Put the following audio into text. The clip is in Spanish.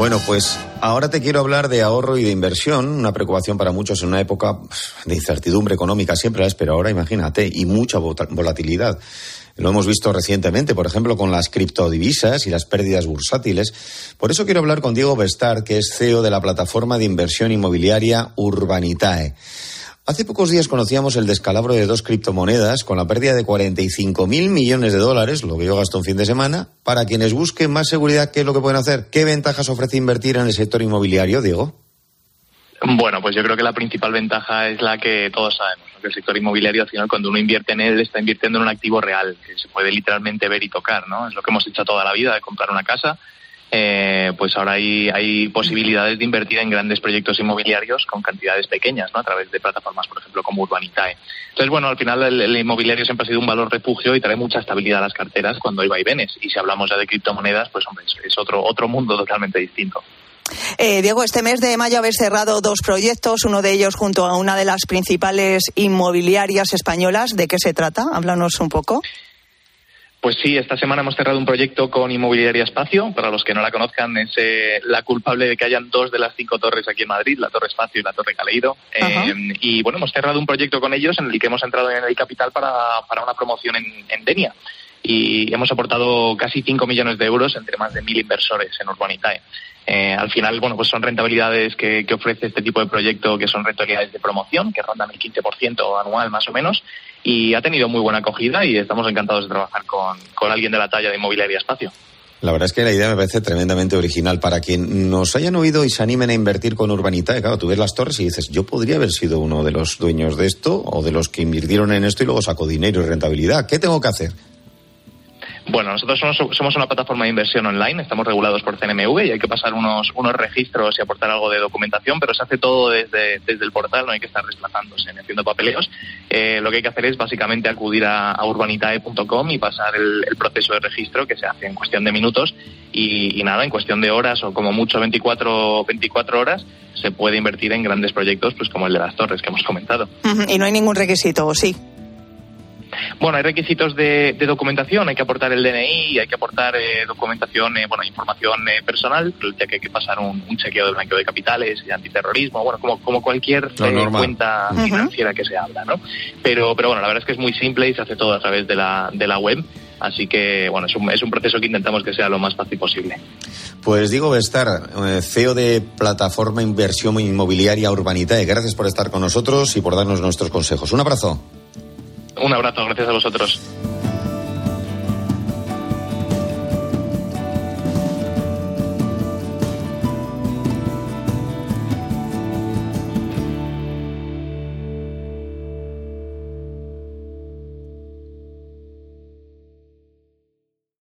Bueno, pues ahora te quiero hablar de ahorro y de inversión, una preocupación para muchos en una época de incertidumbre económica, siempre la es, pero ahora imagínate, y mucha volatilidad. Lo hemos visto recientemente, por ejemplo, con las criptodivisas y las pérdidas bursátiles. Por eso quiero hablar con Diego Bestard, que es CEO de la plataforma de inversión inmobiliaria Urbanitae. Hace pocos días conocíamos el descalabro de dos criptomonedas con la pérdida de 45 mil millones de dólares, lo que yo gasto un fin de semana. Para quienes busquen más seguridad, ¿qué es lo que pueden hacer? ¿Qué ventajas ofrece invertir en el sector inmobiliario, Diego? Bueno, pues yo creo que la principal ventaja es la que todos sabemos, que el sector inmobiliario al final cuando uno invierte en él está invirtiendo en un activo real, que se puede literalmente ver y tocar, ¿no? Es lo que hemos hecho toda la vida, de comprar una casa eh, pues ahora hay, hay posibilidades de invertir en grandes proyectos inmobiliarios con cantidades pequeñas, ¿no? A través de plataformas, por ejemplo, como Urbanitae. Entonces, bueno, al final el, inmobiliario siempre ha sido un valor refugio y trae mucha estabilidad a las carteras cuando hay vaivenes. Y si hablamos ya de criptomonedas, pues hombre, es otro, otro mundo totalmente distinto. Eh, Diego, este mes de mayo habéis cerrado dos proyectos, uno de ellos junto a una de las principales inmobiliarias españolas. ¿De qué se trata? Háblanos un poco. Pues sí, esta semana hemos cerrado un proyecto con Inmobiliaria Espacio. Para los que no la conozcan, es eh, la culpable de que hayan dos de las cinco torres aquí en Madrid, la Torre Espacio y la Torre Caleiro. Eh, y bueno, hemos cerrado un proyecto con ellos en el que hemos entrado en el capital para, para una promoción en, en Denia. Y hemos aportado casi 5 millones de euros entre más de mil inversores en Urbanitae. Eh, al final, bueno, pues son rentabilidades que, ofrece este tipo de proyecto, que son rentabilidades de promoción, que rondan el 15% anual más o menos, y ha tenido muy buena acogida y estamos encantados de trabajar con, alguien de la talla de Inmobiliaria Espacio. La verdad es que la idea me parece tremendamente original. Para quien nos hayan oído y se animen a invertir con Urbanita, claro, tú ves las torres y dices, yo podría haber sido uno de los dueños de esto o de los que invirtieron en esto y luego sacó dinero y rentabilidad. ¿Qué tengo que hacer? Bueno, nosotros somos, una plataforma de inversión online, estamos regulados por CNMV y hay que pasar unos, unos registros y aportar algo de documentación, pero se hace todo desde, desde el portal, no hay que estar desplazándose ni haciendo papeleos. Eh, lo que hay que hacer es básicamente acudir a, urbanitae.com y pasar el, proceso de registro que se hace en cuestión de minutos y, nada, en cuestión de horas o como mucho 24, 24 horas se puede invertir en grandes proyectos pues como el de las torres que hemos comentado. Y no hay ningún requisito, sí? Bueno, hay requisitos de, documentación, hay que aportar el DNI, hay que aportar eh, documentación, eh, bueno, información eh, personal, ya que hay que pasar un, chequeo de blanqueo de capitales y antiterrorismo, bueno, como, como cualquier cuenta financiera que se habla, ¿no? Pero, pero bueno, la verdad es que es muy simple y se hace todo a través de la, de la web. Así que, bueno, es un, es un proceso que intentamos que sea lo más fácil posible. Pues digo, estar CEO de Plataforma Inversión Inmobiliaria Urbanitae, gracias por estar con nosotros y por darnos nuestros consejos. Un abrazo. Un abrazo, gracias a vosotros.